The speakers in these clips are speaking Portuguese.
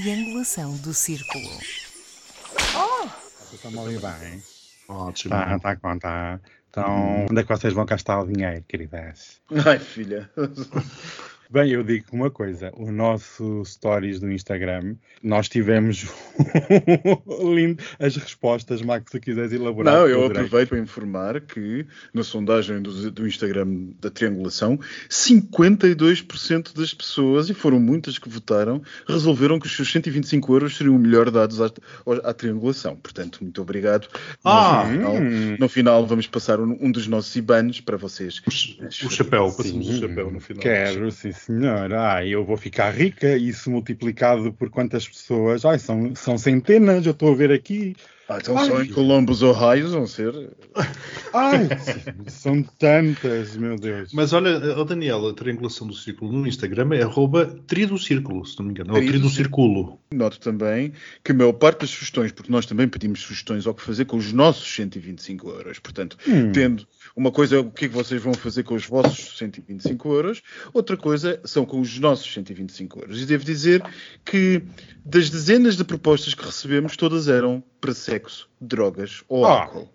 triangulação do círculo. Estão-me a ouvir bem? Ótimo. Tá, tá a contar. Então, onde é que vocês vão gastar o dinheiro, queridas? Ai, filha. Bem, eu digo uma coisa: o nosso stories do Instagram, nós tivemos lindo as respostas, Max, se quiseres elaborar. Não, eu direito. aproveito para informar que na sondagem do, do Instagram da triangulação, 52% das pessoas, e foram muitas que votaram, resolveram que os seus 125 euros seriam melhor dados à, à triangulação. Portanto, muito obrigado. Ah, no, final, hum. no final vamos passar um, um dos nossos IBANs para vocês. O chapéu, passamos o Sim, chapéu no final. Quero, sim, senhor. Ah, eu vou ficar rica, isso multiplicado por quantas pessoas? Ai, são, são centenas, eu estou a ver aqui. Ah, então Ai, só em Columbus, Ohio, vão ser. Ai, são tantas, meu Deus. Mas olha, ó Daniel, a triangulação do círculo no Instagram é arroba tri do círculo, se não me engano. Ou Tri tri do círculo. Noto também que a maior parte das sugestões, porque nós também pedimos sugestões ao que fazer com os nossos 125 euros. Portanto, Hum. tendo uma coisa é o que é que vocês vão fazer com os vossos 125 euros, outra coisa são com os nossos 125 euros. E devo dizer que das dezenas de propostas que recebemos, todas eram para sexo, drogas ou Ah. álcool.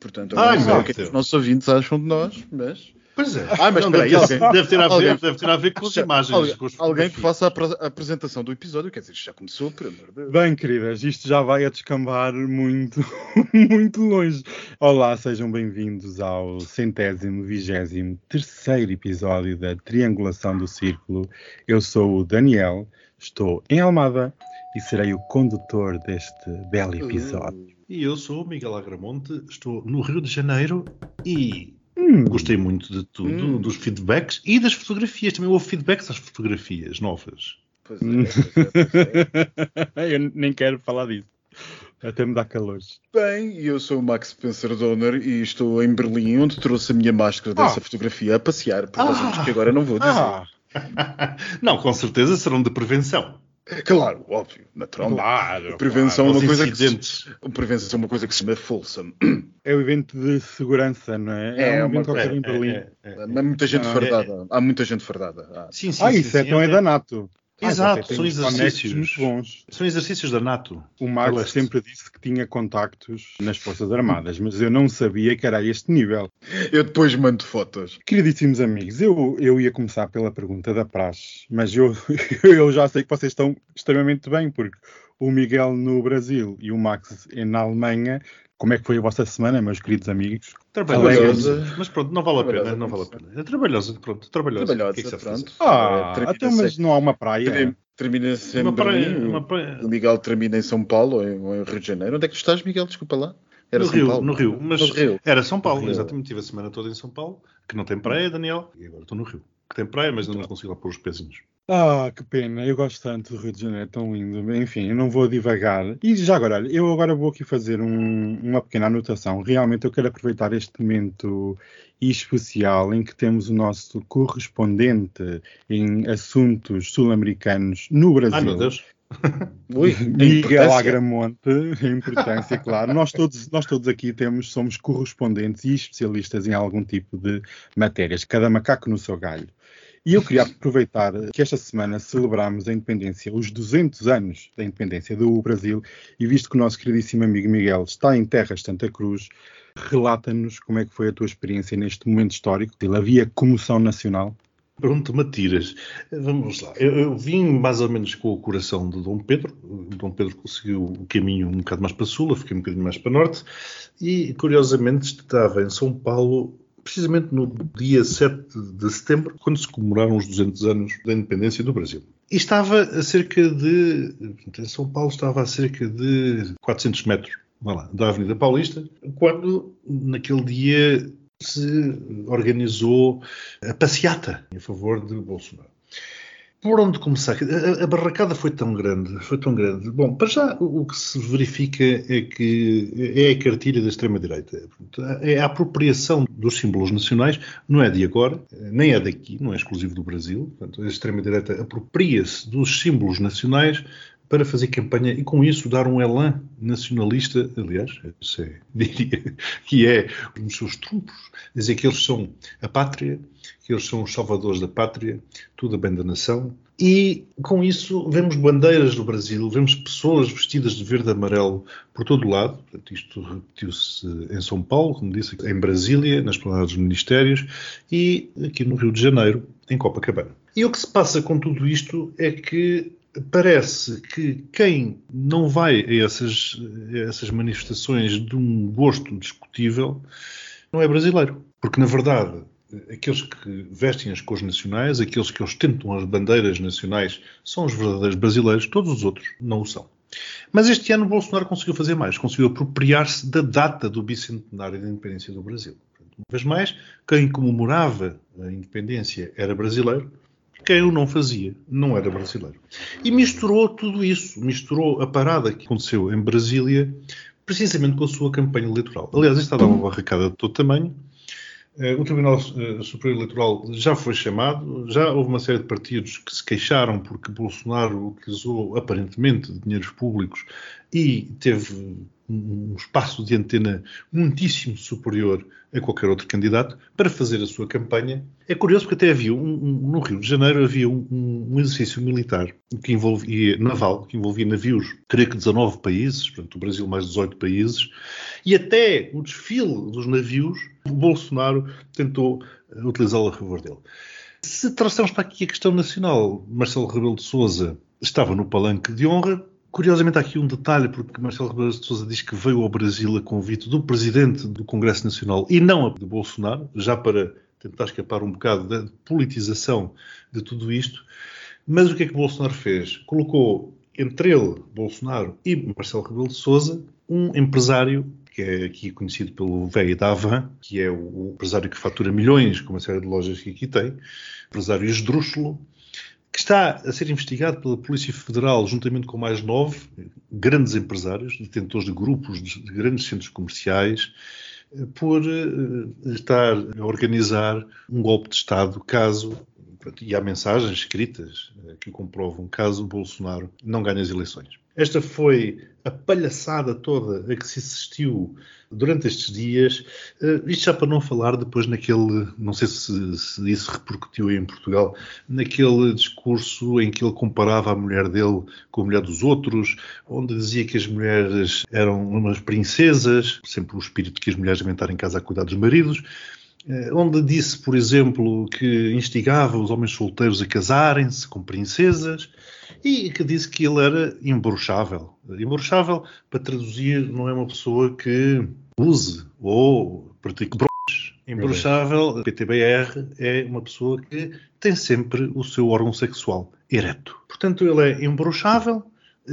Portanto, eu Ai, não sei o que é que os nossos ouvintes acham de nós, mas. Pois é. Ah, mas Não, espera aí, deve, alguém- deve ter a ver, alguém- deve ter a ver com as imagens. alguém, com os alguém que faça a, apre- a apresentação do episódio, quer dizer, isto já começou, por amor de Deus. Bem, queridas, isto já vai a descambar muito, muito longe. Olá, sejam bem-vindos ao centésimo, vigésimo terceiro episódio da Triangulação do Círculo. Eu sou o Daniel, estou em Almada e serei o condutor deste belo episódio. E eu sou o Miguel Agramonte, estou no Rio de Janeiro e Hum, gostei muito de tudo, Hum. dos feedbacks e das fotografias. Também houve feedbacks às fotografias novas. Pois é, pois é, é. eu nem quero falar disso. Até me dá calor. Bem, eu sou o Max Spencer Donner e estou em Berlim, onde trouxe a minha máscara dessa Ah. fotografia a passear por razões Ah. que agora não vou dizer. Ah, Não, com certeza serão de prevenção. Claro, óbvio, naturalmente. claro. Prevenção é Aos uma coisa que se, incidentes. prevenção é uma coisa que se chama Folsom. É o evento de segurança, não é? É, um uma- evento qualquer É, em Berlim. é, é, é. Há muita gente Ah, fardada. Há muita gente fardada. Ah. Sim, sim, ah, sim, isso sim, é, então é da NATO. Ah, Exato, são exercícios. muito bons. São exercícios da NATO. O Max Leste. sempre disse que tinha contactos nas Forças Armadas, mas eu não sabia que era a este nível. Eu depois mando fotos. Queridíssimos amigos, eu, eu ia começar pela pergunta da praxe, mas eu, eu já sei que vocês estão extremamente bem, porque o Miguel no Brasil e o Max na Alemanha. Como é que foi a vossa semana, meus queridos amigos? Trabalhosa. Mas pronto, não vale a pena, Trabalhosa, não vale a pena. É trabalhosa, pronto, trabalhosa. Trabalhosa, que é que pronto. Ah, É, termina até mas sempre- não há uma praia. Termina- sempre Uma em praia, Berlim. uma praia. O Miguel termina em São Paulo ou em, ou em Rio de Janeiro. Onde é que tu estás, Miguel? Desculpa lá. Era no São Rio, Paulo. no Rio. Mas No Rio. era São Paulo, exatamente. Tive a semana toda em São Paulo, que não tem praia, Daniel. E agora estou no Rio. Que tem praia, mas ainda não consigo lá pôr os pezinhos. Ah, que pena, eu gosto tanto do Rio de Janeiro, é tão lindo. Enfim, eu não vou divagar. E já agora, eu agora vou aqui fazer um- uma pequena anotação. Realmente eu quero aproveitar este momento especial em que temos o nosso correspondente em assuntos sul-americanos no Brasil. Ai meu Deus. Ui, Miguel. Agramonte, a importância, claro. Nós todos, nós todos aqui temos, somos correspondentes e especialistas em algum tipo de matérias, cada macaco no seu galho. E eu queria aproveitar que esta semana celebramos a independência, os 200 anos da independência do Brasil, e visto que o nosso queridíssimo amigo Miguel está em terras de Santa Cruz, relata-nos como é que foi a tua experiência neste momento histórico. Havia comoção nacional? Pronto, Matiras. Vamos lá. Eu, eu vim mais ou menos com o coração de Dom Pedro. Dom Pedro conseguiu o caminho um bocado mais para sul, eu fiquei um bocadinho mais para norte. E, curiosamente, estava em São Paulo precisamente no dia 7 de setembro, quando se comemoraram os 200 anos da independência do Brasil. E estava a cerca de, em São Paulo estava a cerca de 400 metros lá, da Avenida Paulista, quando naquele dia se organizou a passeata em favor de Bolsonaro. Por onde começar? A, a barracada foi tão grande, foi tão grande. Bom, para já o, que se verifica é que é a cartilha da extrema-direita. É a apropriação dos símbolos nacionais, não é de agora, nem é daqui, não é exclusivo do Brasil. Portanto, a extrema-direita apropria-se dos símbolos nacionais para fazer campanha e com isso dar um elan nacionalista, aliás, isso é, diria que é um dos seus trunfos, dizer que eles são a pátria, que eles são os salvadores da pátria, tudo bem da nação, E com isso vemos bandeiras do Brasil, vemos pessoas vestidas de verde e amarelo por todo o lado. Isto repetiu-se em São Paulo, como disse, em Brasília, nas planadas dos ministérios e aqui no Rio de Janeiro, em Copacabana. E o que se passa com tudo isto é que parece que quem não vai a essas, a essas manifestações de um gosto discutível não é brasileiro. Porque, na verdade, aqueles que vestem as cores nacionais, aqueles que ostentam as bandeiras nacionais, são os verdadeiros brasileiros, todos os outros não o são. Mas este ano Bolsonaro conseguiu fazer mais, conseguiu apropriar-se da data do bicentenário da independência do Brasil. Uma vez mais, quem comemorava a independência era brasileiro, quem o não fazia não era brasileiro. E misturou tudo isso, misturou a parada que aconteceu em Brasília, precisamente com a sua campanha eleitoral. Aliás, isto está a dar uma barracada de todo tamanho. Eh, o Tribunal eh, Superior Eleitoral já foi chamado, já houve uma série de partidos que se queixaram porque Bolsonaro utilizou aparentemente dinheiros públicos e teve um espaço de antena muitíssimo superior a qualquer outro candidato para fazer a sua campanha. É curioso porque até havia, um, um, no Rio de Janeiro, havia um, um, exercício militar que envolvia, naval, que envolvia navios, creio que 19 países, portanto o Brasil mais 18 países, e até o desfile dos navios, Bolsonaro tentou eh, utilizá-lo a favor dele. Se traçamos para aqui a questão nacional, Marcelo Rebelo de Sousa estava no palanque de honra, Curiosamente, há aqui um detalhe, porque Marcelo Rebelo de Sousa diz que veio ao Brasil a convite do presidente do Congresso Nacional e não de Bolsonaro, já para tentar escapar um bocado da politização de tudo isto. Mas o que é que Bolsonaro fez? Colocou entre ele, Bolsonaro e Marcelo Rebelo de Sousa, um empresário que é aqui conhecido pelo velho da Avan, que é o empresário que fatura milhões com uma série de lojas que aqui tem, empresário esdrúxulo, que está a ser investigado pela Polícia Federal, juntamente com mais nove grandes empresários, detentores de grupos de grandes centros comerciais, por eh, estar a organizar um golpe de Estado caso, e há mensagens escritas eh, que comprovam, caso Bolsonaro não ganhe as eleições. Esta foi a palhaçada toda a que se assistiu durante estes dias. Uh, isto já para não falar depois naquele, não sei se, se, isso repercutiu em Portugal, naquele discurso em que ele comparava a mulher dele com a mulher dos outros, onde dizia que as mulheres eram umas princesas, sempre o espírito que as mulheres devem estar em casa a cuidar dos maridos eh, onde disse, por exemplo, que instigava os homens solteiros a casarem-se com princesas, e que disse que ele era imbrochável. Imbrochável, para traduzir, não é uma pessoa que use ou pratique broches. Imbrochável, PTBR, é uma pessoa que tem sempre o seu órgão sexual ereto. Portanto, ele é imbrochável,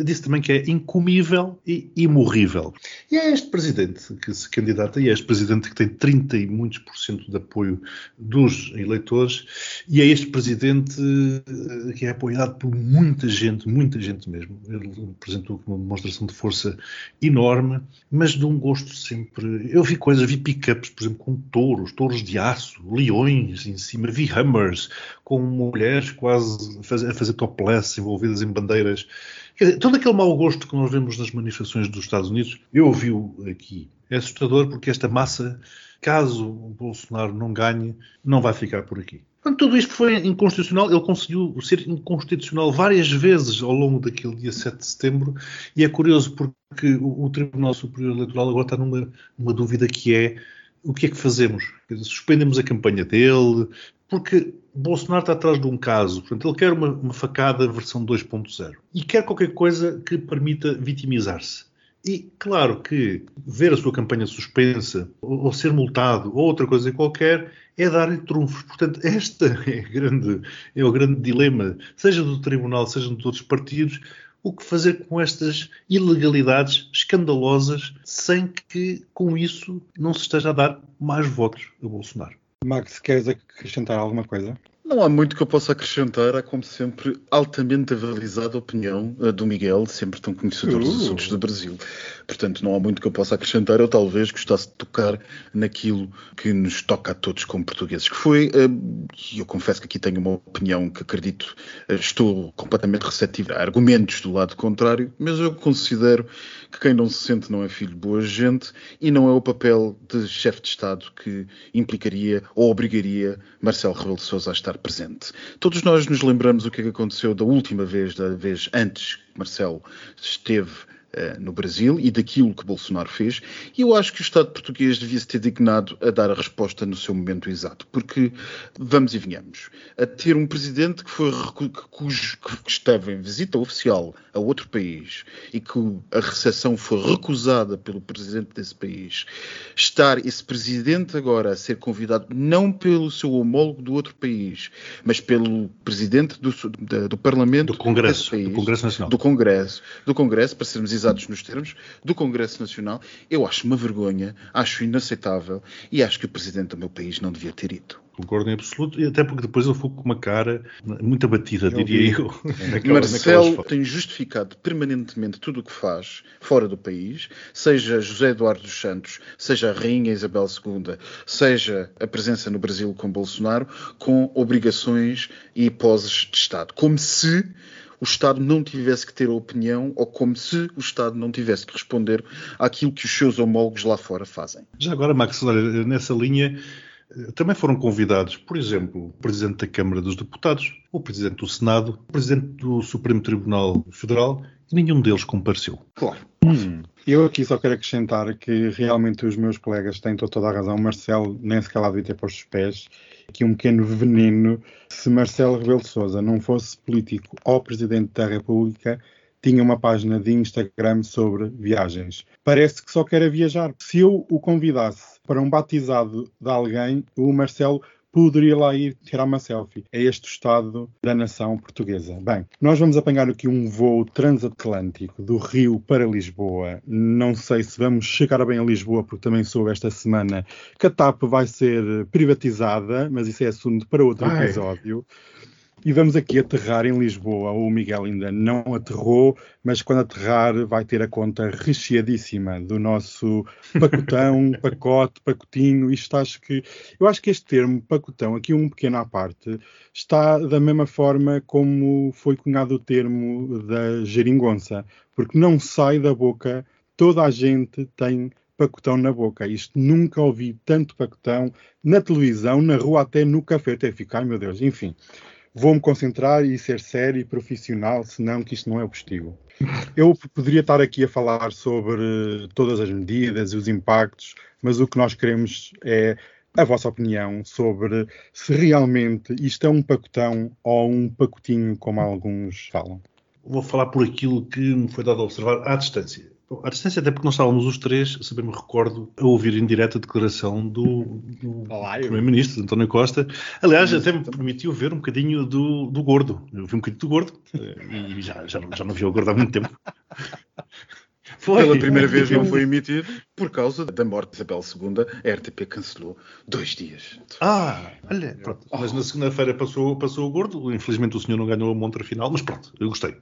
disse também que é incomível e imorrível. E é este presidente que se candidata, e é este presidente que tem 30 e muitos por cento de apoio dos eleitores, e é este presidente eh, que é apoiado por muita gente, muita gente mesmo. Ele apresentou uma demonstração de força enorme, mas de um gosto sempre. Eu vi coisas, vi pick-ups, por exemplo, com touros, touros de aço, leões em cima, vi hammers com mulheres quase a fazer topless envolvidas em bandeiras Quer dizer, todo aquele mau gosto que nós vemos nas manifestações dos Estados Unidos, eu ouvi-o aqui. É assustador porque esta massa, caso o Bolsonaro não ganhe, não vai ficar por aqui. Tudo isto foi inconstitucional. Ele conseguiu ser inconstitucional várias vezes ao longo daquele dia 7 de setembro. E é curioso porque o, o Tribunal Superior Eleitoral agora está numa, numa dúvida que é o que é que fazemos? Suspendemos a campanha dele, porque Bolsonaro está atrás de um caso, portanto, ele quer uma, uma facada versão 2.0 e quer qualquer coisa que permita vitimizar-se. E claro que ver a sua campanha suspensa, ou, ou ser multado, ou outra coisa qualquer, é dar-lhe trunfos. Portanto, este é, grande, é o grande dilema, seja do tribunal, seja de outros partidos, o que fazer com estas ilegalidades escandalosas sem que com isso não se esteja a dar mais votos a Bolsonaro. Max, queres acrescentar alguma coisa? Não há muito que eu possa acrescentar. Há, como sempre, altamente avalizada a opinião uh, do Miguel, sempre tão conhecedor uh. dos assuntos do Brasil. Portanto, não há muito que eu possa acrescentar. Eu talvez gostasse de tocar naquilo que nos toca a todos como portugueses, que foi, uh, e eu confesso que aqui tenho uma opinião que acredito, uh, estou completamente receptivo a argumentos do lado contrário, mas eu considero que quem não se sente não é filho de boa gente e não é o papel de chefe de Estado que implicaria ou obrigaria Marcelo Rebelo de Sousa a estar presente. Todos nós nos lembramos o que, é que aconteceu da última vez, da vez antes que Marcelo esteve eh, no Brasil e daquilo que Bolsonaro fez, e eu acho que o Estado português devia se ter dignado a dar a resposta no seu momento exato, porque vamos e venhamos, a ter um presidente que foi cujo, que esteve em visita oficial a outro país e que a recepção foi recusada pelo presidente desse país, estar esse presidente agora a ser convidado não pelo seu homólogo do outro país, mas pelo presidente do, do, do Parlamento do Congresso, país, do Congresso Nacional, do Congresso, do Congresso, para sermos exatos nos termos, do Congresso Nacional, eu acho uma vergonha, acho inaceitável e acho que o presidente do meu país não devia ter ido. Concordo em absoluto, e até porque depois ele foi com uma cara muito abatida, eu diria vi. eu. Naquela, Marcelo tem justificado permanentemente tudo o que faz fora do país, seja José Eduardo dos Santos, seja a Rainha Isabel II, seja a presença no Brasil com Bolsonaro, com obrigações e poses de Estado. Como se o Estado não tivesse que ter opinião ou como se o Estado não tivesse que responder àquilo que os seus homólogos lá fora fazem. Já agora, Max, olha, nessa linha eh, também foram convidados, por exemplo, o Presidente da Câmara dos Deputados, o Presidente do Senado, o Presidente do Supremo Tribunal Federal nenhum deles compareceu. Claro. Hum. Eu aqui só quero acrescentar que realmente os meus colegas têm toda a razão. Marcelo nem sequer lá devia ter posto os pés. Aqui um pequeno veneno. Se Marcelo Rebelo de Sousa não fosse político ou Presidente da República, tinha uma página de Instagram sobre viagens. Parece que só quer viajar. Se eu o convidasse para um batizado de alguém, o Marcelo poderia lá ir tirar uma selfie. É este o estado da nação portuguesa. Bem, nós vamos apanhar aqui um voo transatlântico do Rio para Lisboa. Não sei se vamos chegar bem a Lisboa, porque também soube esta semana que a TAP vai ser privatizada, mas isso é assunto para outro Ai. episódio. E vamos aqui aterrar em Lisboa. O Miguel ainda não aterrou, mas quando aterrar vai ter a conta recheadíssima do nosso pacotão, pacote, pacotinho. Isto acho que. Eu acho que este termo pacotão, aqui um pequeno à parte, está da mesma forma como foi cunhado o termo da geringonça, porque não sai da boca, toda a gente tem pacotão na boca. Isto nunca ouvi tanto pacotão na televisão, na rua, até no café. Até ficar, ai meu Deus, enfim vou-me concentrar e ser sério e profissional, senão que isto não é o possível. Eu poderia estar aqui a falar sobre todas as medidas e os impactos, mas o que nós queremos é a vossa opinião sobre se realmente isto é um pacotão ou um pacotinho, como alguns falam. Vou falar por aquilo que me foi dado a observar à distância. Bom, à distância, até porque nós estávamos os três, se bem me recordo, a ouvir em direto a declaração do, do Primeiro-Ministro, António Costa. Aliás, até me permitiu ver um bocadinho do, do Gordo. Eu vi um bocadinho do Gordo eh, e já, já, já não vi o Gordo há muito tempo. Foi. Pela primeira vez não foi emitido por causa da morte de Isabel II. A RTP cancelou dois dias. Ah, olha, pronto. Oh. Mas na segunda-feira passou, passou o gordo. Infelizmente o senhor não ganhou a montra final, mas pronto, eu gostei.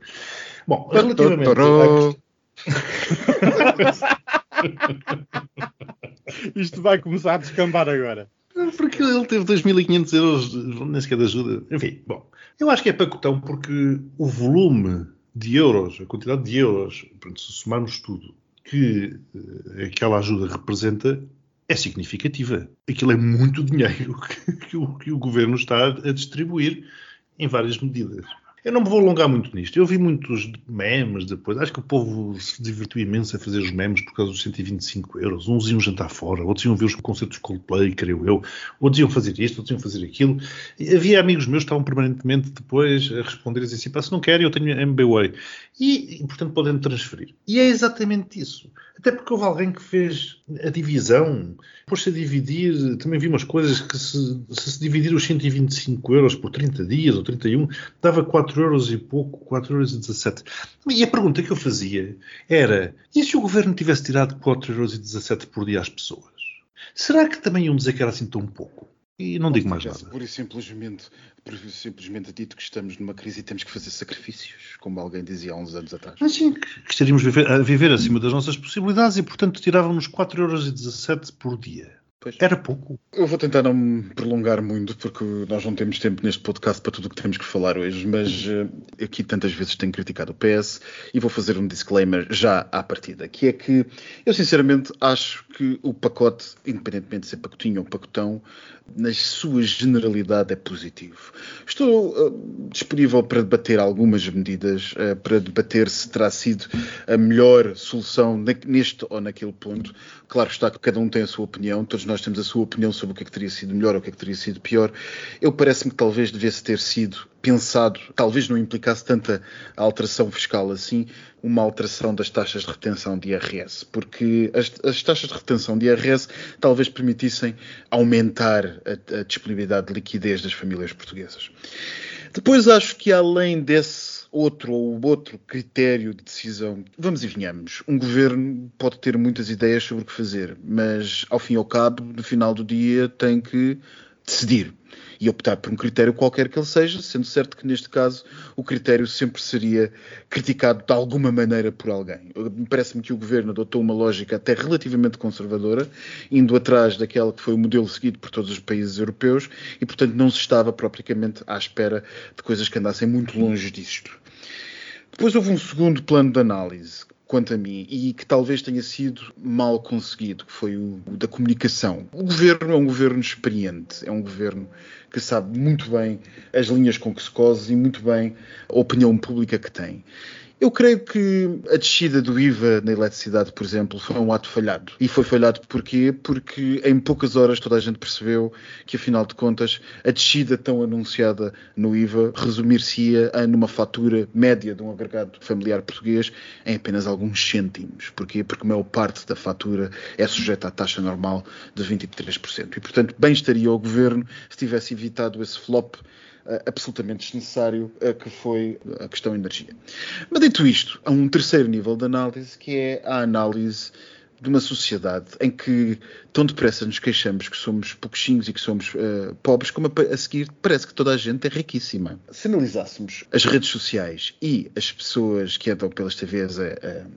Bom, relativamente Isto vai começar a descambar agora. Porque ele teve 2.500 euros, nem sequer de ajuda. Enfim, bom. Eu acho que é pacotão porque o volume de euros, a quantidade de euros, pronto, se somarmos tudo, que uh, aquela ajuda representa, é significativa. Aquilo é muito dinheiro que, que, o, que o governo está a distribuir em várias medidas. Eu não me vou alongar muito nisto. Eu vi muitos memes depois. Acho que o povo se divertiu imenso a fazer os memes por causa dos 125 euros. Uns iam jantar fora, outros iam ver os concertos Coldplay, creio eu. Outros iam fazer isto, outros iam fazer aquilo. E havia amigos meus que estavam permanentemente depois a responder assim: se não querem, eu tenho MBWay. E, e, portanto, podem transferir. E é exatamente isso. Até porque houve alguém que fez a divisão, pôs-se a dividir. Também vi umas coisas que, se, se, se dividir os 125 euros por 30 dias ou 31, dava 4 euros e pouco, 4 euros e 17. E a pergunta que eu fazia era: e se o governo tivesse tirado 4 euros e 17 por dia às pessoas? Será que também iam dizer que era assim tão pouco? E não digo mais nada. Por simplesmente, por simplesmente dito que estamos numa crise e temos que fazer sacrifícios, como alguém dizia há uns anos atrás. Mas sim, que estaríamos a viver, a viver acima das nossas possibilidades e, portanto, tirávamos 4,17€ por dia. Pois. Era pouco. Eu vou tentar não me prolongar muito, porque nós não temos tempo neste podcast para tudo o que temos que falar hoje, mas uh, aqui tantas vezes tenho criticado o PS e vou fazer um disclaimer já à partida, que é que eu sinceramente acho que o pacote, independentemente de ser pacotinho ou pacotão, na sua generalidade é positivo. Estou uh, disponível para debater algumas medidas, uh, para debater se terá sido a melhor solução neste ou naquele ponto. Claro está que cada um tem a sua opinião, todos nós temos a sua opinião sobre o que é que teria sido melhor ou o que é que teria sido pior. Eu parece-me que talvez devesse ter sido pensado, talvez não implicasse tanta alteração fiscal assim, uma alteração das taxas de retenção de IRS, porque as, as taxas de retenção de IRS talvez permitissem aumentar a, a disponibilidade de liquidez das famílias portuguesas. Depois acho que além desse outro ou outro critério de decisão, vamos e venhamos, um governo pode ter muitas ideias sobre o que fazer, mas ao fim e ao cabo, no final do dia, tem que decidir e optar por um critério qualquer que ele seja, sendo certo que neste caso o critério sempre seria criticado de alguma maneira por alguém. Parece-me que o governo adotou uma lógica até relativamente conservadora, indo atrás daquela que foi o modelo seguido por todos os países europeus e, portanto, não se estava propriamente à espera de coisas que andassem muito longe disto. Depois houve um segundo plano de análise, quanto a mim, e que talvez tenha sido mal conseguido, que foi o, o da comunicação. O governo é um governo experiente, é um governo que sabe muito bem as linhas com que se cose e muito bem a opinião pública que tem. Eu creio que a descida do IVA na eletricidade, por exemplo, foi um ato falhado. E foi falhado porquê? Porque em poucas horas toda a gente percebeu que, afinal de contas, a descida tão anunciada no IVA resumir-se-ia numa fatura média de um agregado familiar português em apenas alguns cêntimos. Porquê? Porque a maior parte da fatura é sujeita à taxa normal de 23%. E, portanto, bem estaria o governo se tivesse evitado esse flop absolutamente desnecessário, uh, que foi a questão energia. Mas dito isto, há um terceiro nível de análise, que é a análise de uma sociedade em que tão depressa nos queixamos que somos pouquinhos e que somos uh, pobres, como a, a, seguir parece que toda a gente é riquíssima. Se analisássemos as redes sociais e as pessoas que andam pelas TVs a,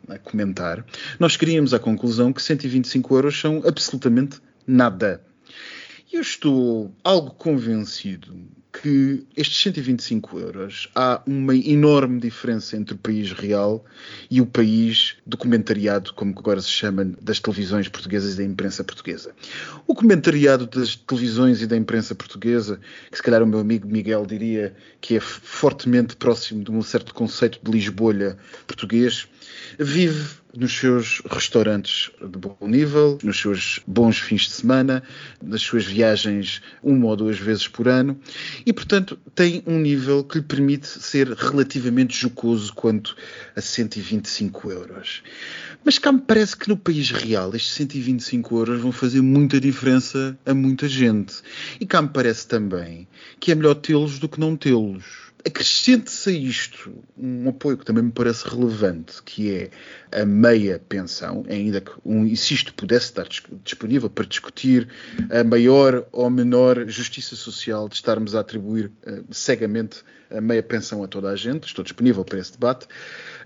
a, a comentar, nós chegaríamos à conclusão que 125 euros são absolutamente nada. Eu estou algo convencido que estes 125 euros há uma enorme diferença entre o país real e o país documentariado, como agora se chama, das televisões portuguesas e da imprensa portuguesa. O comentariado das televisões e da imprensa portuguesa, que se calhar o meu amigo Miguel diria que é fortemente próximo de um certo conceito de Lisbolha português, vive nos seus restaurantes de bom nível, nos seus bons fins de semana, nas suas viagens uma ou duas vezes por ano e, portanto, tem um nível que lhe permite ser relativamente jocoso quanto a 125 euros. Mas cá me parece que no país real estes 125 euros vão fazer muita diferença a muita gente. E cá me parece também que é melhor tê-los do que não tê-los Acrescente-se a isto um apoio que também me parece relevante, que é a meia pensão, ainda que um, se isto pudesse estar disponível para discutir a maior ou menor justiça social de estarmos a atribuir uh, cegamente a meia pensão a toda a gente, estou disponível para esse debate.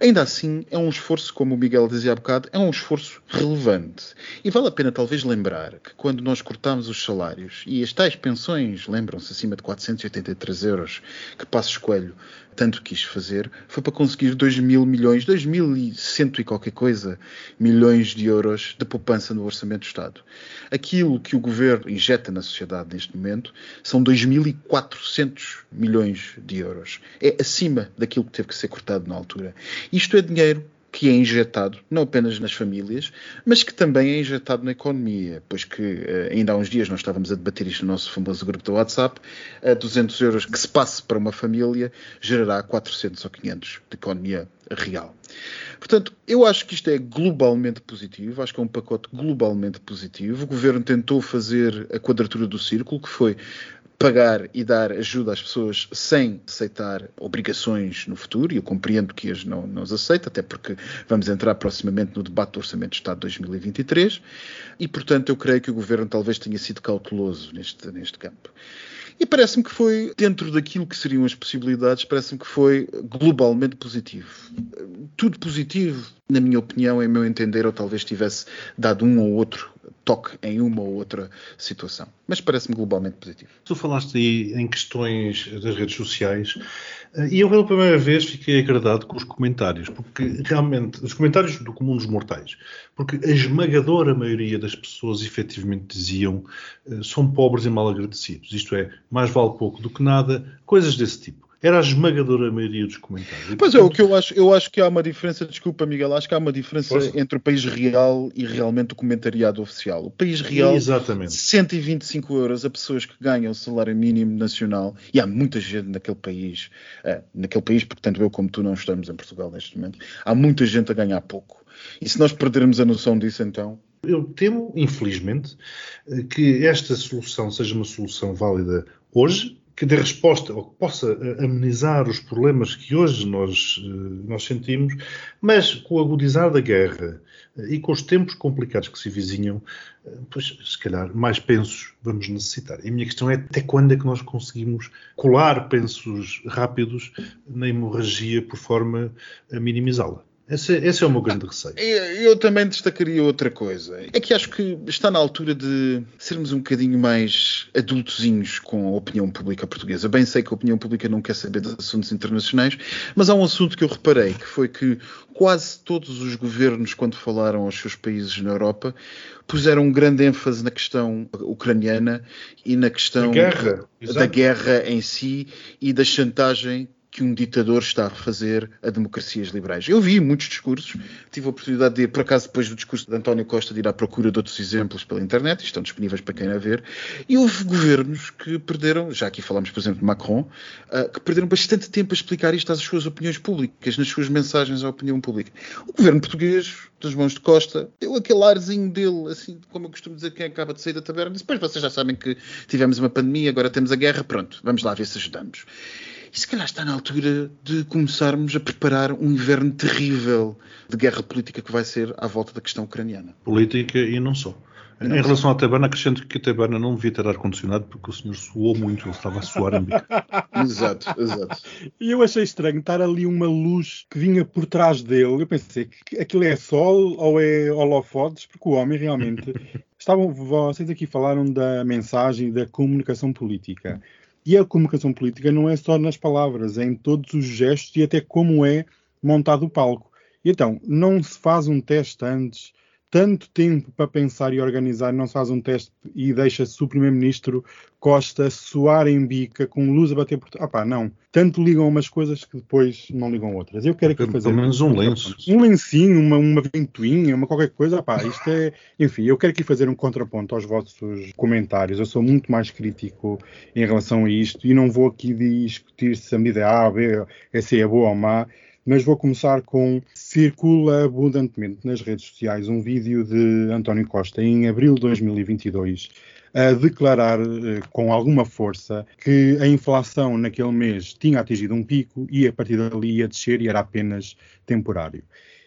Ainda assim, é um esforço, como o Miguel dizia há bocado, é um esforço relevante. E vale a pena talvez lembrar que quando nós cortamos os salários e as tais pensões, lembram-se, acima de 483 euros, que Passos Coelho tanto quis fazer, foi para conseguir 2 mil milhões, 2 mil e cento e qualquer coisa, milhões de euros de poupança no Orçamento do Estado. Aquilo que o Governo injeta na sociedade neste momento são 2.400 milhões de euros. É acima daquilo que teve que ser cortado na altura. Isto é dinheiro que é injetado não apenas nas famílias, mas que também é injetado na economia, pois que eh, ainda há uns dias nós estávamos a debater isto no nosso famoso grupo do WhatsApp, a 200 euros que se passe para uma família gerará 400 ou 500 de economia real. Portanto, eu acho que isto é globalmente positivo, acho que é um pacote globalmente positivo. O governo tentou fazer a quadratura do círculo, que foi pagar e dar ajuda às pessoas sem aceitar obrigações no futuro, e eu compreendo que as não, não as aceita, até porque vamos entrar proximamente no debate do Orçamento de Estado de 2023, e portanto eu creio que o Governo talvez tenha sido cauteloso neste, neste campo. E parece-me que foi, dentro daquilo que seriam as possibilidades, parece-me que foi globalmente positivo. Tudo positivo, na minha opinião, em meu entender, ou talvez tivesse dado um ou outro toque em uma ou outra situação. Mas parece-me globalmente positivo. Tu falaste aí em questões das redes sociais eh, e eu pela primeira vez fiquei agradado com os comentários, porque realmente, os comentários do comum dos mortais, porque a esmagadora maioria das pessoas efetivamente diziam eh, são pobres e mal agradecidos, isto é, mais vale pouco do que nada, coisas desse tipo. Era a esmagadora maioria dos comentários. Pois é, o que eu acho, eu acho que há uma diferença, desculpa Miguel, acho que há uma diferença pois? entre o país real e realmente o comentariado oficial. O país real, Exatamente. 125 euros a pessoas que ganham o salário mínimo nacional, e há muita gente naquele país, uh, naquele país, porque tanto eu como tu não estamos em Portugal neste momento, há muita gente a ganhar pouco. E se nós perdermos a noção disso, então, eu temo, infelizmente, eh, que esta solução seja uma solução válida hoje, que dê resposta ou que possa eh, amenizar os problemas que hoje nós, eh, nós sentimos, mas com o agudizar da guerra eh, e com os tempos complicados que se vizinham, pois se calhar mais pensos vamos necessitar. E a minha questão é até quando é que nós conseguimos colar pensos rápidos na hemorragia por forma a minimizá-la? Esse, esse, é o meu grande receio. Eu, eu, também destacaria outra coisa. É que acho que está na altura de sermos um bocadinho mais adultozinhos com a opinião pública portuguesa. Bem sei que a opinião pública não quer saber de assuntos internacionais, mas há um assunto que eu reparei, que foi que quase todos os governos, quando falaram aos seus países na Europa, puseram um grande ênfase na questão ucraniana e na questão guerra, da guerra em si e da chantagem que um ditador está a fazer a democracias liberais. Eu vi muitos discursos, tive a oportunidade de, por acaso, depois do discurso de António Costa, de ir à procura de outros exemplos pela internet, estão disponíveis para quem a ver, e houve governos que perderam, já aqui falamos, por exemplo, de Macron, uh, que perderam bastante tempo a explicar isto às suas opiniões públicas, nas suas mensagens à opinião pública. O governo português, das mãos de Costa, deu aquele arzinho dele, assim, como eu costumo dizer, quem acaba de sair da taberna, depois vocês já sabem que tivemos uma pandemia, agora temos a guerra, pronto, vamos lá ver se ajudamos. E se calhar está na altura de começarmos a preparar um inverno terrível de guerra política que vai ser à volta da questão ucraniana. Política e não só. Em relação à Tabana, acrescento que a Tabana não devia ter ar-condicionado porque o senhor suou muito, ele estava a suar em bico. exato, exato. E eu achei estranho estar ali uma luz que vinha por trás dele. Eu pensei que aquilo é sol ou é holofotes, porque o homem realmente. Estavam, vocês aqui falaram da mensagem da comunicação política. E a comunicação política não é só nas palavras, é em todos os gestos e até como é montado o palco. E então, não se faz um teste antes, tanto tempo para pensar e organizar, não se faz um teste e deixa-se o Primeiro-Ministro Costa suar em bica com luz a bater por. Ah pá, não. Tanto ligam umas coisas que depois não ligam outras. Eu quero aqui fazer. Pelo menos um lenço. Um lencinho, uma, uma ventoinha, uma qualquer coisa. Ah pá, isto é. Enfim, eu quero aqui fazer um contraponto aos vossos comentários. Eu sou muito mais crítico em relação a isto e não vou aqui discutir se a medida A, B, se é boa ou má mas vou começar com circula abundantemente nas redes sociais um vídeo de António Costa em abril de 2022 a declarar eh, com alguma força que a inflação naquele mês tinha atingido um pico e a partir dali ia descer e era apenas temporário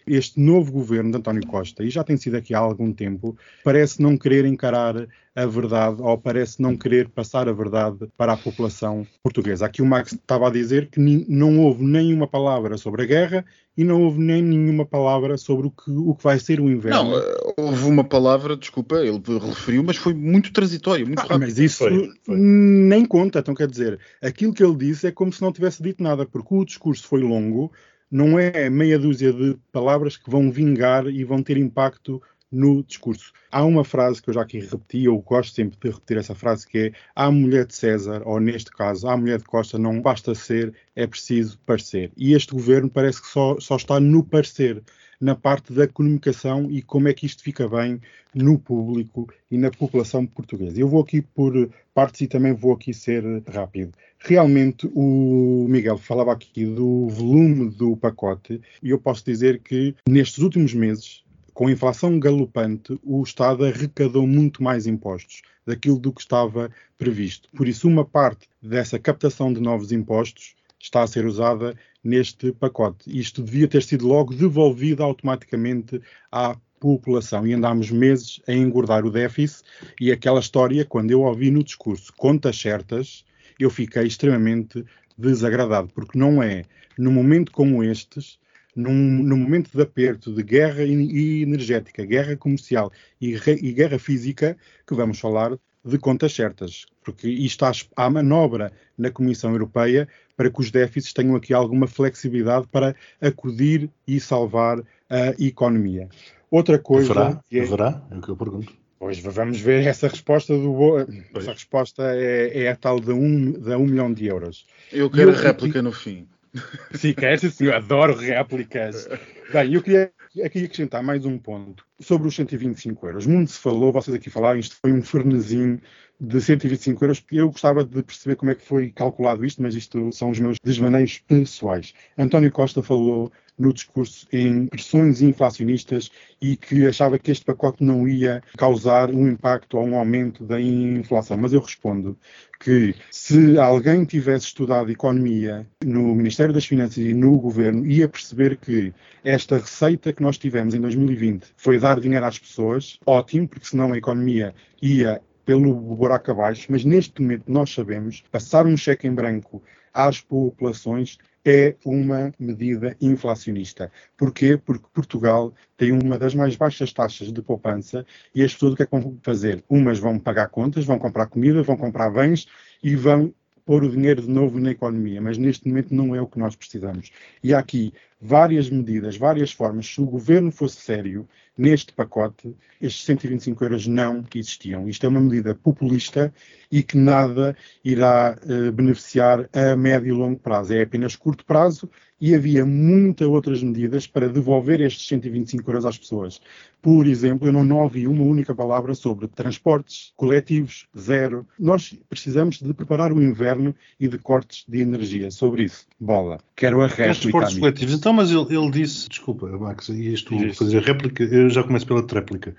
este novo governo de António Costa, e já tem sido aqui há algum tempo, parece não querer encarar a verdade ou parece não querer passar a verdade para a população portuguesa. Aqui o Max estava a dizer que não houve nenhuma palavra sobre a guerra e não houve nem nenhuma palavra sobre o que, o que vai ser o inverno. Não, eh, houve uma palavra, desculpa, ele referiu, mas foi muito transitório, muito ah, rápido. Mas isso foi, foi. nem conta, então quer dizer, aquilo que ele disse é como se não tivesse dito nada, porque o discurso foi longo, não é meia dúzia de palavras que vão vingar e vão ter impacto no discurso. Há uma frase que eu já aqui repeti, eu gosto sempre de repetir essa frase, que é a mulher de César, ou neste caso, a mulher de Costa, não basta ser, é preciso parecer. E este governo parece que só, só está no parecer, na parte da comunicação e como é que isto fica bem no público e na população portuguesa. Eu vou aqui por partes e também vou aqui ser rápido. Realmente, o Miguel falava aqui do volume do pacote e eu posso dizer que nestes últimos meses, com a inflação galopante, o Estado arrecadou muito mais impostos daquilo do que estava previsto. Por isso, uma parte dessa captação de novos impostos está a ser usada neste pacote. Isto devia ter sido logo devolvido automaticamente à população. E andámos meses a engordar o déficit. E aquela história, quando eu ouvi no discurso contas certas, eu fiquei extremamente desagradado, porque não é, num momento como estes, num, num momento de aperto, de guerra energética, guerra comercial e, e guerra física, que vamos falar de contas certas, porque isto há, manobra na Comissão Europeia para que os déficits tenham aqui alguma flexibilidade para acudir e salvar a economia. Outra coisa. Haverá? É, haverá? É o que eu pergunto. Pois vamos ver essa resposta do essa resposta é, é a tal de um, de um milhão de euros. Eu quero eu, a réplica no fim. Sim, quer sim, eu adoro réplicas. Bem, eu queria aqui acrescentar mais um ponto sobre os 125 euros. Muito se falou, vocês aqui falaram, isto foi um fernezinho de 125 euros, eu gostava de perceber como é que foi calculado isto, mas isto são os meus desvaneios pessoais. António Costa falou no discurso em pressões inflacionistas e que achava que este pacote não ia causar um impacto ou um aumento da inflação. Mas eu respondo que se alguém tivesse estudado economia no Ministério das Finanças e no governo, ia perceber que esta receita que nós tivemos em 2020 foi dar dinheiro às pessoas, ótimo, porque senão a economia ia pelo buraco abaixo, mas neste momento nós sabemos passar um cheque em branco às populações é uma medida inflacionista. Porquê? Porque Portugal tem uma das mais baixas taxas de poupança e as pessoas o que é que vão fazer? Umas vão pagar contas, vão comprar comida, vão comprar bens e vão pôr o dinheiro de novo na economia, mas neste momento não é o que nós precisamos. E há aqui várias medidas, várias formas. Se o governo fosse sério neste pacote, estes 125 euros não existiam. Isto é uma medida populista e que nada irá uh, beneficiar a médio e longo prazo. É apenas curto prazo e havia muitas outras medidas para devolver estes 125 euros às pessoas. Por exemplo, eu não, não ouvi uma única palavra sobre transportes coletivos, zero. Nós precisamos de preparar o inverno e de cortes de energia. Sobre isso, bola. Quero a réplica. Transportes coletivos. Então, mas ele, ele disse, desculpa, Max, e isto fazer réplica, eu já começo pela tréplica.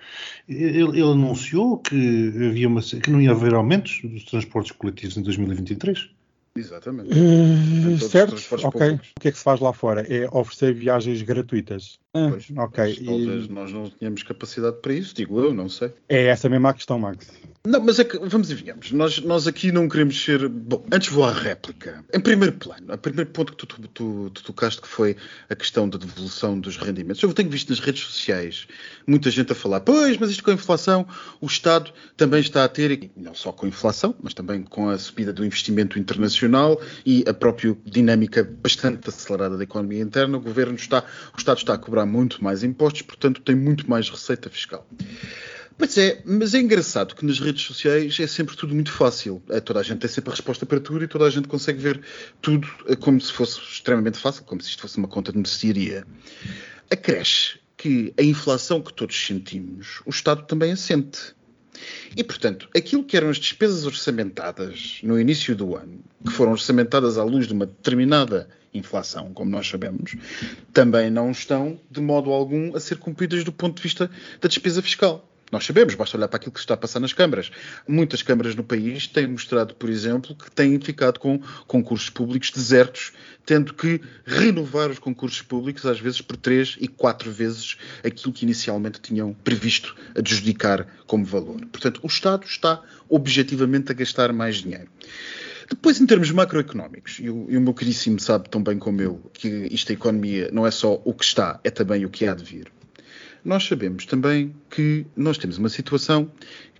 Ele, ele, anunciou que, havia uma, que não ia haver aumentos dos transportes coletivos em 2023. Exatamente. Uh, certo, ok. O que é que se faz lá fora? É oferecer viagens gratuitas. Ah, pois, ok. Talvez e... nós não tenhamos capacidade para isso, digo eu, não sei. É essa mesma a questão, Max. Não, mas é que, vamos e venhamos. Nós, nós aqui não queremos ser. Bom, antes vou à réplica. Em primeiro plano, o primeiro ponto que tu, tu, tu, tu, tocaste que foi a questão da devolução dos rendimentos. Eu tenho visto nas redes sociais muita gente a falar, pois, mas isto com a inflação, o Estado também está a ter, não só com a inflação, mas também com a subida do investimento internacional e a própria dinâmica bastante acelerada da economia interna, o governo está, o Estado está a cobrar muito mais impostos, portanto tem muito mais receita fiscal. Pois é, mas é engraçado que nas redes sociais é sempre tudo muito fácil. É, toda a gente tem sempre a resposta para tudo e toda a gente consegue ver tudo é, como se fosse extremamente fácil, como se isto fosse uma conta de mercearia. Acresce que a inflação que todos sentimos, o Estado também a sente. E, portanto, aquilo que eram as despesas orçamentadas no início do ano, que foram orçamentadas à luz de uma determinada inflação, como nós sabemos, também não estão, de modo algum, a ser cumpridas do ponto de vista da despesa fiscal. Nós sabemos, basta olhar para aquilo que está a passar nas câmaras. Muitas câmaras no país têm mostrado, por exemplo, que têm ficado com concursos públicos desertos, tendo que renovar os concursos públicos, às vezes por três e quatro vezes aquilo que inicialmente tinham previsto adjudicar como valor. Portanto, o Estado está objetivamente a gastar mais dinheiro. Depois, em termos macroeconómicos, e o, e o meu caríssimo sabe tão bem como eu que isto a economia não é só o que está, é também o que há de vir nós sabemos também que nós temos uma situação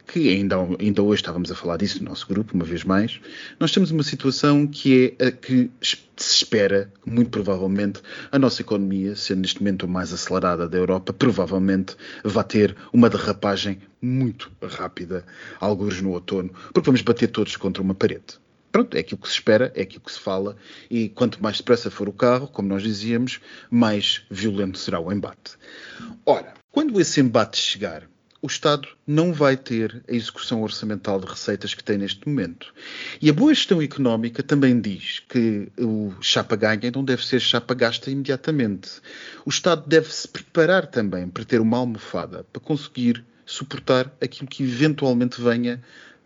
que ainda, ainda hoje estávamos a falar disso no nosso grupo, uma vez mais, nós temos uma situação que é a que se espera, muito provavelmente, a nossa economia, sendo neste momento a mais acelerada da Europa, provavelmente vai ter uma derrapagem muito rápida, alguns no outono, porque vamos bater todos contra uma parede. Pronto, é aquilo que se espera, é aquilo que se fala, e quanto mais depressa for o carro, como nós dizíamos, mais violento será o embate. Ora, quando esse embate chegar, o Estado não vai ter a execução orçamental de receitas que tem neste momento. E a boa gestão económica também diz que o chapa ganha não deve ser chapa gasta imediatamente. O Estado deve se preparar também para ter uma almofada para conseguir suportar aquilo que eventualmente venha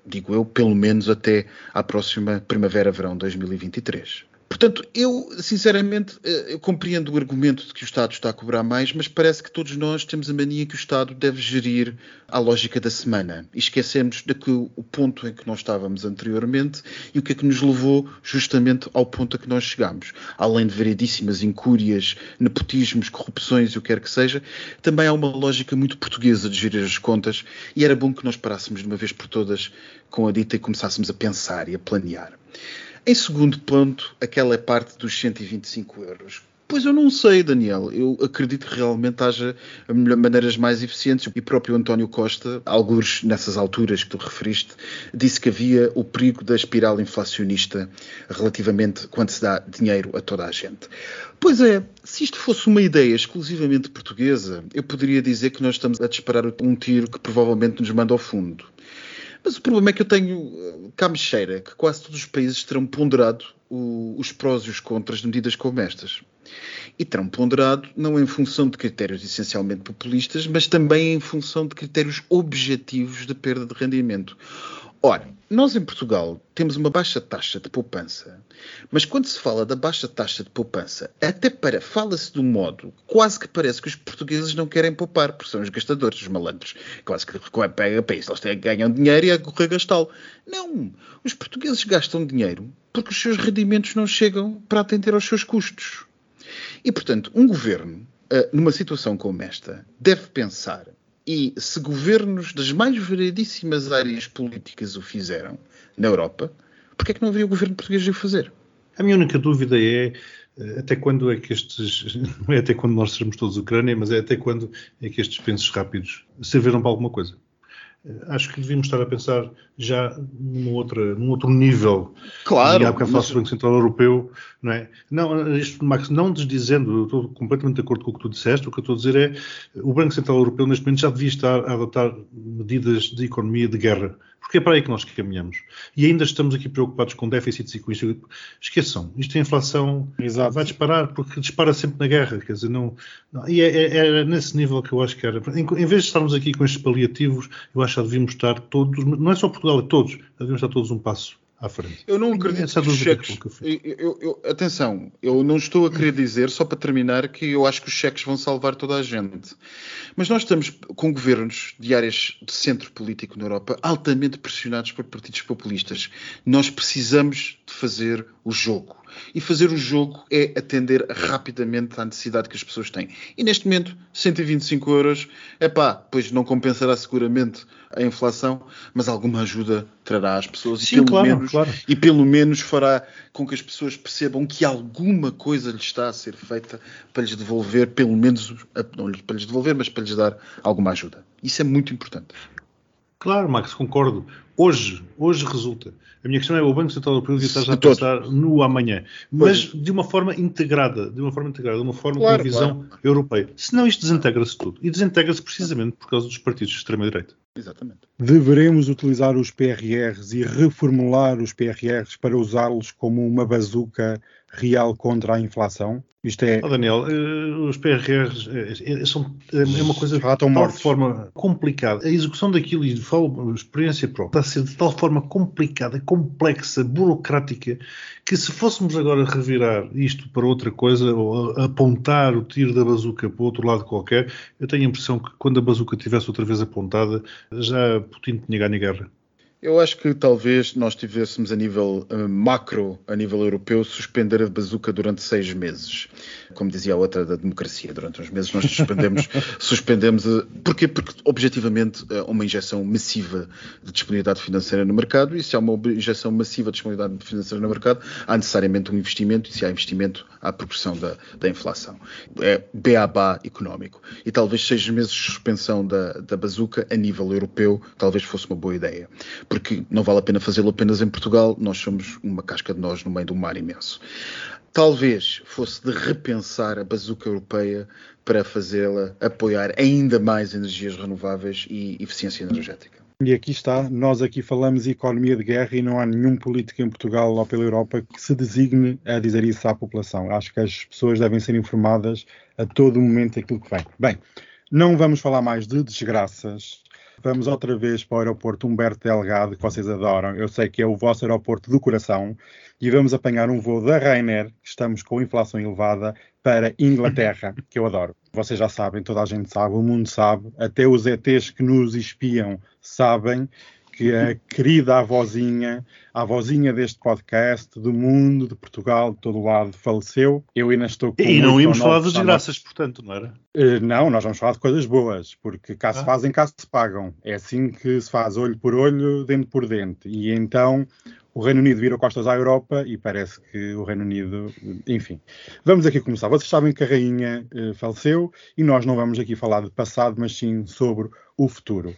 digo eu, pelo menos até à próxima primavera-verão 2023. Portanto, eu, sinceramente, eh, eu compreendo o argumento de que o Estado está a cobrar mais, mas parece que todos nós temos a mania que o Estado deve gerir a lógica da semana. E esquecemos de que o ponto em que nós estávamos anteriormente e o que é que nos levou justamente ao ponto a que nós chegamos. Além de variedíssimas incúrias, nepotismos, corrupções e o que quer que seja, também há uma lógica muito portuguesa de gerir as contas e era bom que nós parássemos de uma vez por todas com a dita e começássemos a pensar e a planear. Em segundo ponto, aquela parte dos 125 euros. Pois eu não sei, Daniel. Eu acredito que realmente haja maneiras mais eficientes. E próprio António Costa, alguns nessas alturas que tu referiste, disse que havia o perigo da espiral inflacionista relativamente quando se dá dinheiro a toda a gente. Pois é, se isto fosse uma ideia exclusivamente portuguesa, eu poderia dizer que nós estamos a disparar um tiro que provavelmente nos manda ao fundo. Mas o problema é que eu tenho eh, cá me cheira que quase todos os países terão ponderado o, os prós e os contras de medidas como estas. E terão ponderado não em função de critérios essencialmente populistas, mas também em função de critérios objetivos de perda de rendimento. Ora, nós em Portugal temos uma baixa taxa de poupança, mas quando se fala da baixa taxa de poupança, até para fala-se de um modo quase que parece que os portugueses não querem poupar, porque são os gastadores, os malandros. Quase que pega para isso, eles ganham dinheiro e a correr gastá-lo. Não, os portugueses gastam dinheiro porque os seus rendimentos não chegam para atender aos seus custos. E, portanto, um governo, eh, numa situação como esta, deve pensar e se governos das mais variedíssimas áreas políticas o fizeram na Europa, porque é que não havia o governo português de o fazer? A minha única dúvida é eh, até quando é que estes, não é até quando nós seremos todos Ucrânia, mas é até quando é que estes pensos rápidos serviram para alguma coisa? Eh, acho que devíamos estar a pensar já numa outra, num outro nível. Claro. E há bocado mas... do Banco Central Europeu, não é? Não, isto, Max, não desdizendo, eu estou completamente de acordo com o que tu disseste, o que eu estou a dizer é o Banco Central Europeu neste momento já devia estar a adotar medidas de economia de guerra porque é para aí que nós caminhamos. E ainda estamos aqui preocupados com déficits e com isto. Esqueçam, isto é inflação Exato. vai disparar, porque dispara sempre na guerra. Quer dizer, não, não e é, é, é, nesse nível que eu acho que era. Em, em, vez de estarmos aqui com estes paliativos, eu acho que devíamos estar todos, não é só Portugal, é todos, devíamos estar todos um passo à frente. Eu não acredito que os cheques. Eu, eu, eu, atenção, eu não estou a querer dizer, só para terminar, que eu acho que os cheques vão salvar toda a gente. Mas nós estamos com governos de áreas de centro político na Europa altamente pressionados por partidos populistas. Nós precisamos de fazer o jogo. E fazer o jogo é atender rapidamente à necessidade que as pessoas têm. E neste momento, 125 euros, é pá, pois não compensará seguramente a inflação, mas alguma ajuda trará às pessoas Sim, e, pelo claro, menos, claro. e pelo menos fará com que as pessoas percebam que alguma coisa lhes está a ser feita para lhes devolver, pelo menos, não para lhes devolver, mas para lhes dar alguma ajuda. Isso é muito importante. Claro, Max, concordo. Hoje, hoje resulta. A minha questão é o Banco Central Europeu devia estar já a pensar no amanhã, mas pois. de uma forma integrada, de uma forma integrada, de uma forma claro, com a visão claro. europeia. Senão isto desintegra-se tudo. E desintegra-se precisamente por causa dos partidos de extrema-direita. Exatamente. Deveremos utilizar os PRRs e reformular os PRRs para usá-los como uma bazuca real contra a inflação? Isto é. Oh, Daniel, uh, os PRRs uh, são, é uma coisa de tal mortos. forma complicada. A execução daquilo, e falo experiência própria, está a ser de tal forma complicada, complexa, burocrática, que se fôssemos agora revirar isto para outra coisa, ou apontar o tiro da bazuca para outro lado qualquer, eu tenho a impressão que quando a bazuca estivesse outra vez apontada, já Putin tinha ganho a guerra. Eu acho que talvez nós tivéssemos a nível uh, macro, a nível europeu, suspender a bazuca durante seis meses. Como dizia a outra da democracia, durante uns meses nós suspendemos. suspendemos uh, porquê? Porque, objetivamente, é uma injeção massiva de disponibilidade financeira no mercado, e se há uma injeção massiva de disponibilidade financeira no mercado, há necessariamente um investimento, e se há investimento, há progressão da, da inflação. É beabá económico. E talvez seis meses de suspensão da, da bazuca a nível europeu, talvez fosse uma boa ideia porque não vale a pena fazê-lo apenas em Portugal, nós somos uma casca de nós no meio de um mar imenso. Talvez fosse de repensar a bazuca europeia para fazê-la apoiar ainda mais energias renováveis e eficiência energética. E aqui está, nós aqui falamos economia de guerra e não há nenhum político em Portugal ou pela Europa que se designe a dizer isso à população. Acho que as pessoas devem ser informadas a todo momento daquilo que vem. Bem, não vamos falar mais de desgraças, Vamos outra vez para o aeroporto Humberto Delgado, que vocês adoram. Eu sei que é o vosso aeroporto do coração. E vamos apanhar um voo da Ryanair, estamos com inflação elevada, para Inglaterra, que eu adoro. Vocês já sabem, toda a gente sabe, o mundo sabe, até os ETs que nos espiam sabem que a querida avózinha, a avózinha deste podcast, do mundo, de Portugal, de todo lado, faleceu. Eu ainda estou com. E não íamos falar de desgraças, portanto, não era? Uh, não, nós vamos falar de coisas boas, porque cá ah. se fazem, cá se pagam. É assim que se faz, olho por olho, dente por dente. E então o Reino Unido vira costas à Europa e parece que o Reino Unido, enfim. Vamos aqui começar. Vocês sabem que a rainha uh, faleceu e nós não vamos aqui falar de passado, mas sim sobre o futuro.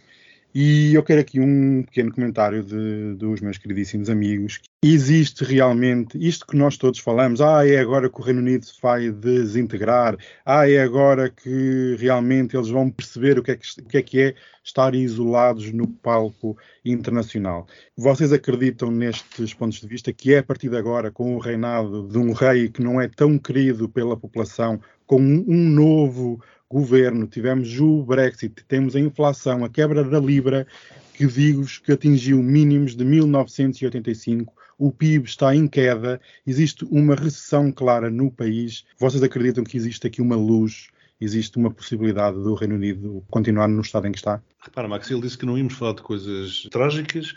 E eu quero aqui um pequeno comentário de, dos meus queridíssimos amigos. Existe realmente isto que nós todos falamos? Ah, é agora que o Reino Unido se vai desintegrar. Ah, é agora que realmente eles vão perceber o que é que, o que, é, que é estar isolados no palco internacional. Vocês acreditam nestes pontos de vista que é a partir de agora, com o reinado de um rei que não é tão querido pela população, com um novo governo, tivemos o Brexit, temos a inflação, a quebra da Libra, que digo-vos que atingiu mínimos de 1985, o PIB está em queda, existe uma recessão clara no país. Vocês acreditam que existe aqui uma luz, existe uma possibilidade do Reino Unido continuar no estado em que está? Repara, Max, ele disse que não íamos falar de coisas trágicas,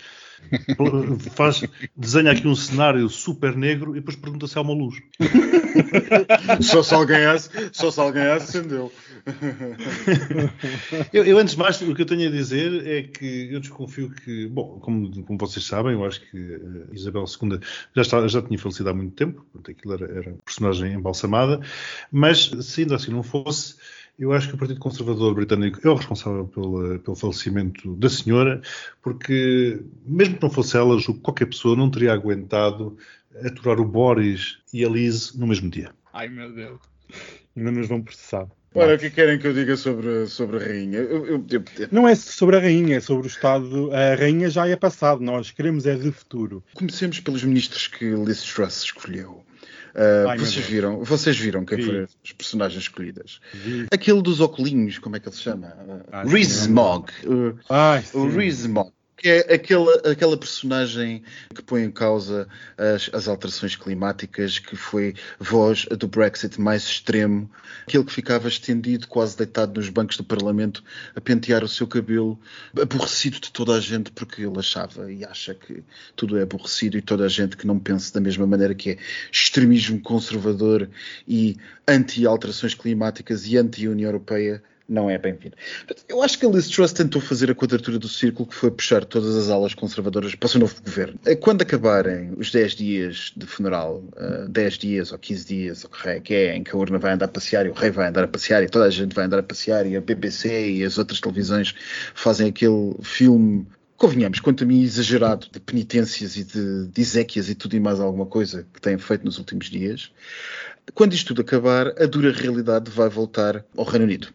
faz, desenha aqui um cenário super negro e depois pergunta se há uma luz. Só se alguém só se alguém acendeu. Eu, eu, antes de mais, o que eu tenho a dizer é que eu desconfio que, bom, como, como vocês sabem, eu acho que uh, Isabel II já, está, já tinha falecido há muito tempo, portanto aquilo era, era personagem embalsamada, mas se ainda assim não fosse, eu acho que o Partido Conservador Britânico é o responsável pelo, pelo falecimento da senhora, porque mesmo que não fosse ela, julgo que qualquer pessoa não teria aguentado aturar o Boris e a Liz no mesmo dia. Ai meu Deus, ainda nos vão processar. Ora, o que querem que eu diga sobre, sobre a rainha? Eu, eu, eu... Não é sobre a rainha, é sobre o Estado. A rainha já é passado, nós queremos é de futuro. Comecemos pelos ministros que Liz Truss escolheu. Uh, Ai, vocês, viram, vocês viram quem foram as personagens escolhidas? Vi. Aquele dos óculos, como é que ele se chama? Ah, Rees-Mogg. Uh, o Rees-Mogg que é aquela, aquela personagem que põe em causa as, as, alterações climáticas, que foi voz do Brexit mais extremo, aquele que ficava estendido, quase deitado nos bancos do Parlamento, a pentear o seu cabelo, aborrecido de toda a gente, porque ele achava e acha que tudo é aborrecido e toda a gente que não pense da mesma maneira que é extremismo conservador e anti-alterações climáticas e anti-União Europeia não é bem-vindo. Eu acho que a Liz Truss tentou fazer a quadratura do círculo que foi puxar todas as alas conservadoras para o seu novo governo. Eh, quando acabarem os 10 dias de funeral, uh, eh, 10 dias ou 15 dias, o que é, em que a urna vai andar a passear e o rei vai andar a passear e toda a gente vai andar a passear e a BBC e as outras televisões fazem aquele filme convenhamos, quanto a mim, exagerado de penitências e de, de e tudo e mais alguma coisa que têm feito nos últimos dias. Quando isto tudo acabar, a dura realidade vai voltar ao Reino Unido.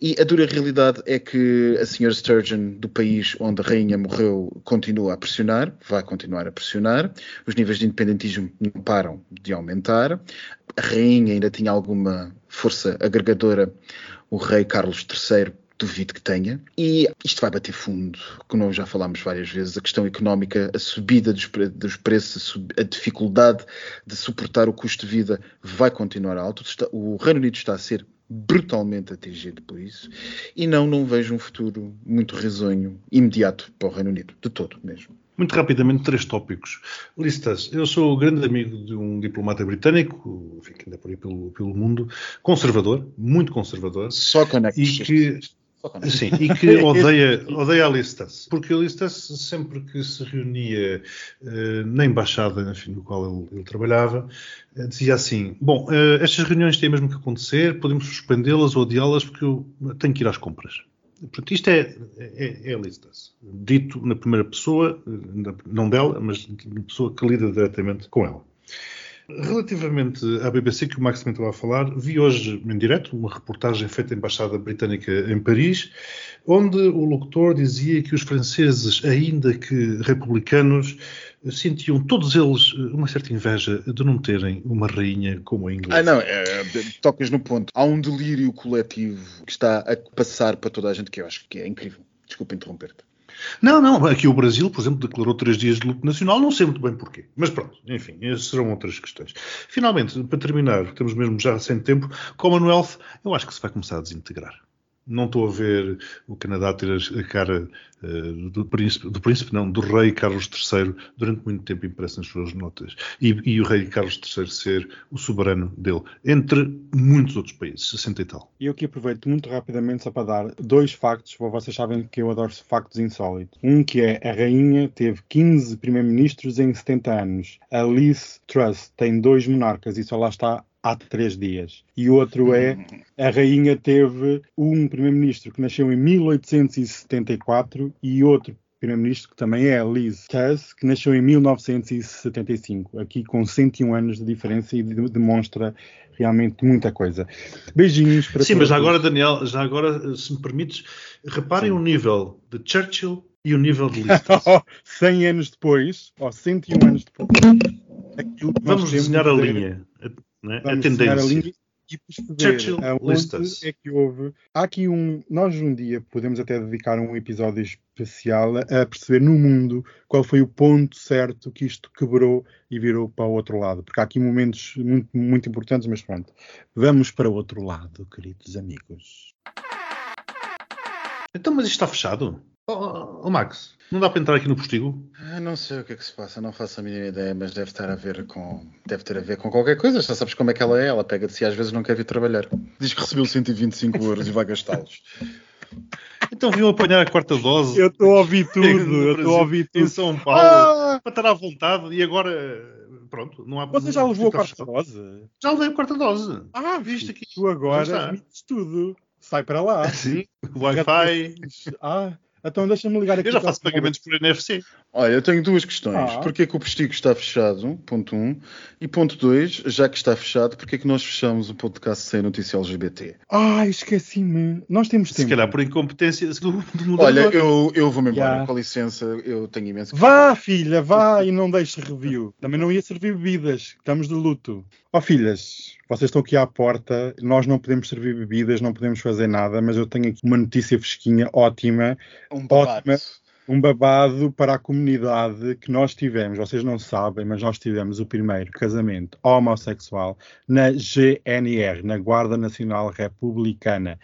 E a dura realidade é que a senhora Sturgeon, do país onde a rainha morreu, continua a pressionar, vai continuar a pressionar. Os níveis de independentismo não param de aumentar. A rainha ainda tinha alguma força agregadora. O rei Carlos III duvido que tenha. E isto vai bater fundo, como nós já falámos várias vezes, a questão económica, a subida dos, pre dos preços, a, a, dificuldade de suportar o custo de vida vai continuar alto. O Reino Unido está a ser brutalmente atingido por isso e não, não vejo um futuro muito risonho imediato para o Reino Unido, de todo mesmo. Muito rapidamente, três tópicos. Listas. Eu sou grande amigo de um diplomata britânico, enfim, que anda por aí pelo, pelo mundo, conservador, muito conservador. Só conecta. E que, Sim, e que odeia, odeia a Listas, porque a Listas sempre que se reunia uh, na embaixada enfim, no qual ele, ele trabalhava, uh, dizia assim, bom, uh, estas reuniões têm mesmo que acontecer, podemos suspendê-las ou adiá-las porque eu tenho que ir às compras. Portanto, isto é, é, é a Listas, dito na primeira pessoa, não dela, mas na pessoa que lida diretamente com ela. Relativamente à BBC, que o Max também estava a falar, vi hoje em direto uma reportagem feita à Embaixada Britânica em Paris, onde o locutor dizia que os franceses, ainda que republicanos, sentiam todos eles uma certa inveja de não terem uma rainha como a inglesa. Ah, não, é, tocas no ponto. Há um delírio coletivo que está a passar para toda a gente que eu acho que é incrível. Desculpa interromper-te. Não, não, aqui o Brasil, por exemplo, declarou três dias de luto nacional, não sei muito bem porquê. Mas pronto, enfim, essas serão outras questões. Finalmente, para terminar, temos mesmo já sem tempo, Commonwealth, eu acho que se vai começar a desintegrar. Não estou a ver o Canadá ter a cara uh, do príncipe, do príncipe, não, do rei Carlos III durante muito tempo impresso nas suas notas. E, e, o rei Carlos III ser o soberano dele, entre muitos outros países, 60 e tal. E eu aqui aproveito muito rapidamente só para dar dois factos, vocês sabem que eu adoro factos insólitos. Um que é a rainha teve 15 primeiros-ministros em 70 anos. A Liz Truss tem dois monarcas e só lá está há três dias. E outro é a rainha teve um primeiro-ministro que nasceu em 1874 e outro primeiro-ministro que também é Liz Truss, que nasceu em 1975, aqui com 101 anos de diferença e demonstra realmente muita coisa. Beijinhos para Sim, todos. mas já agora, Daniel, já agora, se me permites, reparem Sim. o nível de Churchill e o nível de Liz Truss. 100 anos depois, ou 101 anos depois. Vamos desenhar a linha né? a tendência. e perceber aonde é que houve. Há aqui um. Nós um dia podemos até dedicar um episódio especial a perceber no mundo qual foi o ponto certo que isto quebrou e virou para o outro lado. Porque há aqui momentos muito, muito importantes, mas pronto. Vamos para o outro lado, queridos amigos. Então, mas isto está fechado? Oh, oh, Max, não dá para entrar aqui no postigo? Ah, não sei o que é que se passa, não faço a mínima ideia, mas deve estar a ver com. Deve ter a ver com qualquer coisa. Já sabes como é que ela é, ela pega de si às vezes não quer vir trabalhar. Diz que recebeu 125 euros e vai gastá-los. Então viu apanhar a quarta dose. Eu estou a ouvir tudo, eu estou a ouvir tudo. Em São Paulo, ah! para estar à vontade e agora. Pronto, não há Você já levou a quarta dose? Já levei a quarta dose. Ah, viste aqui. Tu agora admites tudo. Sai para lá. Sim, Wi-Fi. Ah, então deixa-me ligar aqui. Eu já faço pagamentos por NFC. Olha, eu tenho duas questões. Ah. Porquê é que o Postigo está fechado? Ponto 1. Um. E ponto 2, já que está fechado, porquê é que nós fechamos o podcast sem notícia LGBT? Ah, esqueci-me. Nós temos tempo. Se calhar por incompetência do, do Olha, eu, eu vou-me embora. Yeah. Com licença, eu tenho imenso. Vá, filha, vá e não deixe review. Também não ia servir bebidas. Estamos de luto. Ó oh, filhas, vocês estão aqui à porta, nós não podemos servir bebidas, não podemos fazer nada, mas eu tenho aqui uma notícia fresquinha, ótima. Um ótima, um babado para a comunidade que nós tivemos. Vocês não sabem, mas nós tivemos o primeiro casamento homossexual na GNR, na Guarda Nacional Republicana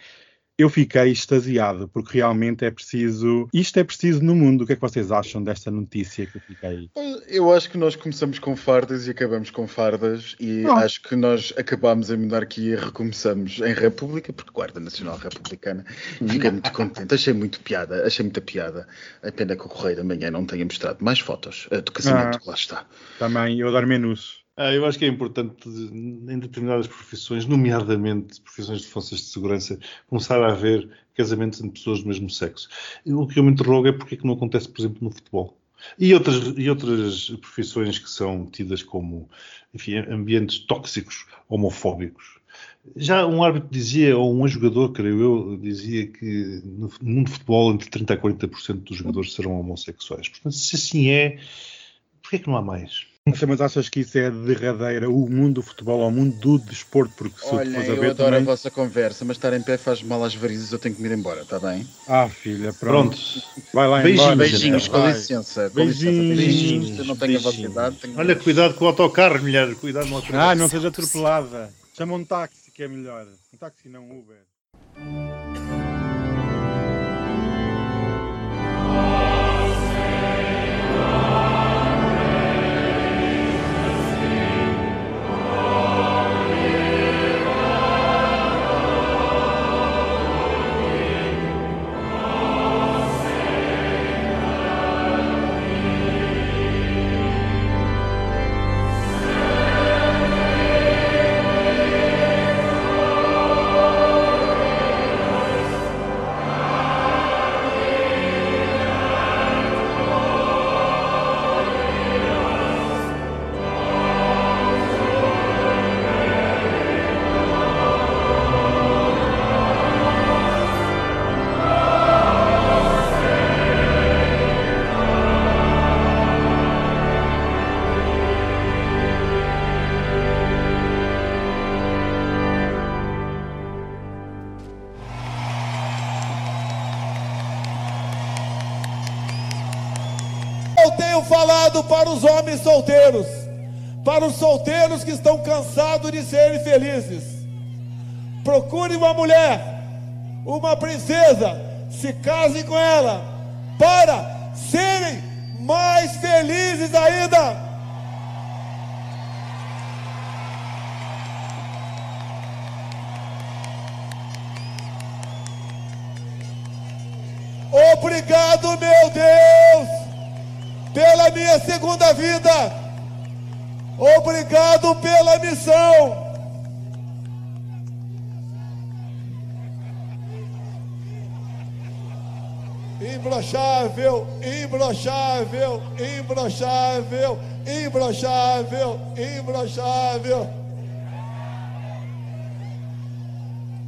eu fiquei extasiado, porque realmente é preciso. Isto é preciso no mundo. O que é que vocês acham desta notícia que eu fiquei? Eu acho que nós começamos com fardas e acabamos com fardas, e oh. acho que nós acabámos em monarquia e recomeçamos em república, porque Guarda Nacional Republicana. Fiquei muito contente, achei muito piada, achei muita piada. A pena que o Correio da Manhã não tenha mostrado mais fotos do casamento, ah, lá está. Também, eu adoro menus. Ah, eu acho que é importante, em determinadas profissões, nomeadamente profissões de forças de segurança, começar a haver casamentos entre pessoas do mesmo sexo. O que eu me interrogo é porque é que não acontece, por exemplo, no futebol. E outras, e outras profissões que são tidas como enfim, ambientes tóxicos, homofóbicos. Já um árbitro dizia, ou um jogador, creio eu, dizia que no mundo de futebol entre 30% a 40% dos jogadores serão homossexuais. Portanto, se assim é, porquê é que não há mais? Mas achas que isso é derradeira o mundo do futebol ao mundo do desporto? Porque se Olha, eu ver, adoro também... a vossa conversa, mas estar em pé faz mal às varizes, eu tenho que me ir embora, está bem? Ah, filha, pronto. pronto. Vai lá beijinhos, embora. Beijinhos, com licença. Com beijinhos. beijinhos. Eu não tenho beijinhos. a vossa idade. Tenho... Olha, cuidado com o autocarro, mulher. Cuidado no autocarro. Ah, não seja atropelada. Chama um táxi, que é melhor. Um táxi, não um Uber. Para os homens solteiros, para os solteiros que estão cansados de serem felizes. Procure uma mulher, uma princesa, se casem com ela, para serem mais felizes ainda. Obrigado, meu Deus, pela minha segunda vida. Obrigado pela missão. Imbrochável, imbrochável, imbrochável, imbrochável, imbrochável.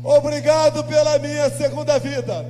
Obrigado pela minha segunda vida.